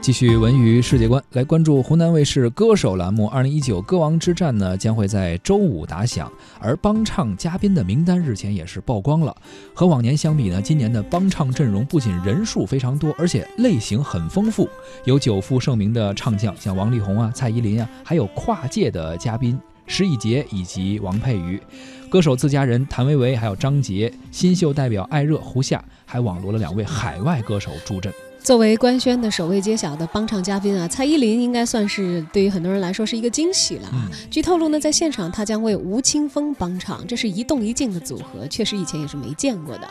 继续文娱世界观，来关注湖南卫视歌手栏目。二零一九歌王之战呢，将会在周五打响，而帮唱嘉宾的名单日前也是曝光了。和往年相比呢，今年的帮唱阵容不仅人数非常多，而且类型很丰富，有久负盛名的唱将，像王力宏啊、蔡依林啊，还有跨界的嘉宾施以杰以及王佩瑜，歌手自家人谭维维，还有张杰，新秀代表艾热、胡夏，还网罗了两位海外歌手助阵。作为官宣的首位揭晓的帮唱嘉宾啊，蔡依林应该算是对于很多人来说是一个惊喜了啊。据透露呢，在现场她将为吴青峰帮唱，这是一动一静的组合，确实以前也是没见过的。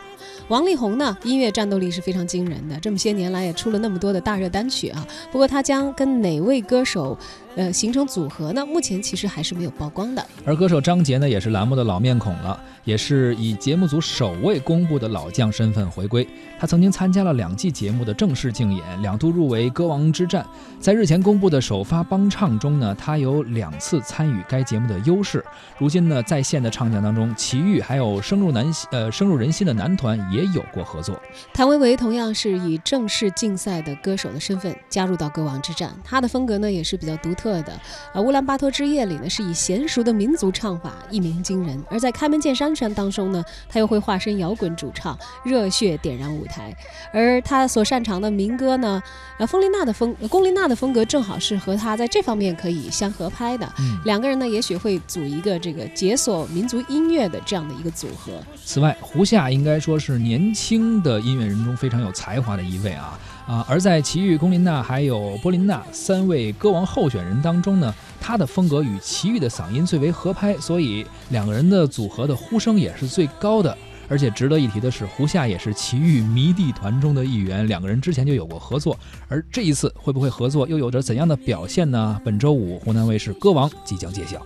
王力宏呢，音乐战斗力是非常惊人的，这么些年来也出了那么多的大热单曲啊。不过他将跟哪位歌手？呃，形成组合呢？目前其实还是没有曝光的。而歌手张杰呢，也是栏目的老面孔了，也是以节目组首位公布的老将身份回归。他曾经参加了两季节目的正式竞演，两度入围歌王之战。在日前公布的首发帮唱中呢，他有两次参与该节目的优势。如今呢，在线的唱将当中，齐豫还有深入男呃深入人心的男团也有过合作。谭维维同样是以正式竞赛的歌手的身份加入到歌王之战，他的风格呢也是比较独。特的，呃，乌兰巴托之夜里呢，是以娴熟的民族唱法一鸣惊人；而在开门见山山当中呢，他又会化身摇滚主唱，热血点燃舞台。而他所擅长的民歌呢，呃，龚琳娜的风，龚琳娜的风格正好是和他在这方面可以相合拍的。两个人呢，也许会组一个这个解锁民族音乐的这样的一个组合。此外，胡夏应该说是年轻的音乐人中非常有才华的一位啊。啊，而在齐豫、龚琳娜还有波琳娜三位歌王候选人当中呢，他的风格与齐豫的嗓音最为合拍，所以两个人的组合的呼声也是最高的。而且值得一提的是，胡夏也是齐豫迷弟团中的一员，两个人之前就有过合作，而这一次会不会合作，又有着怎样的表现呢？本周五湖南卫视歌王即将揭晓。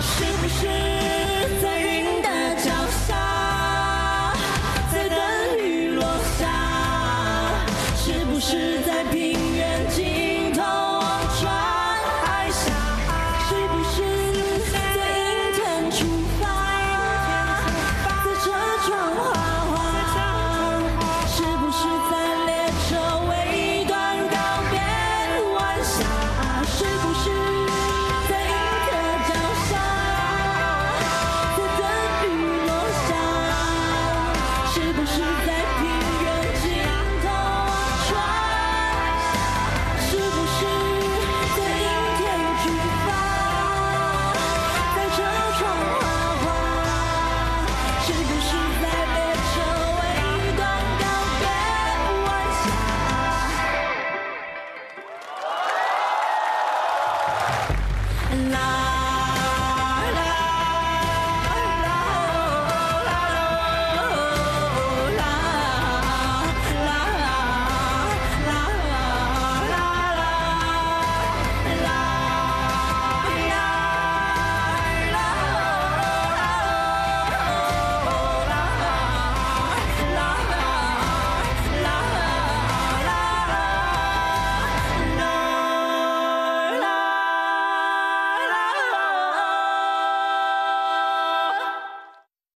是不是在云的脚下在等雨落下是不是在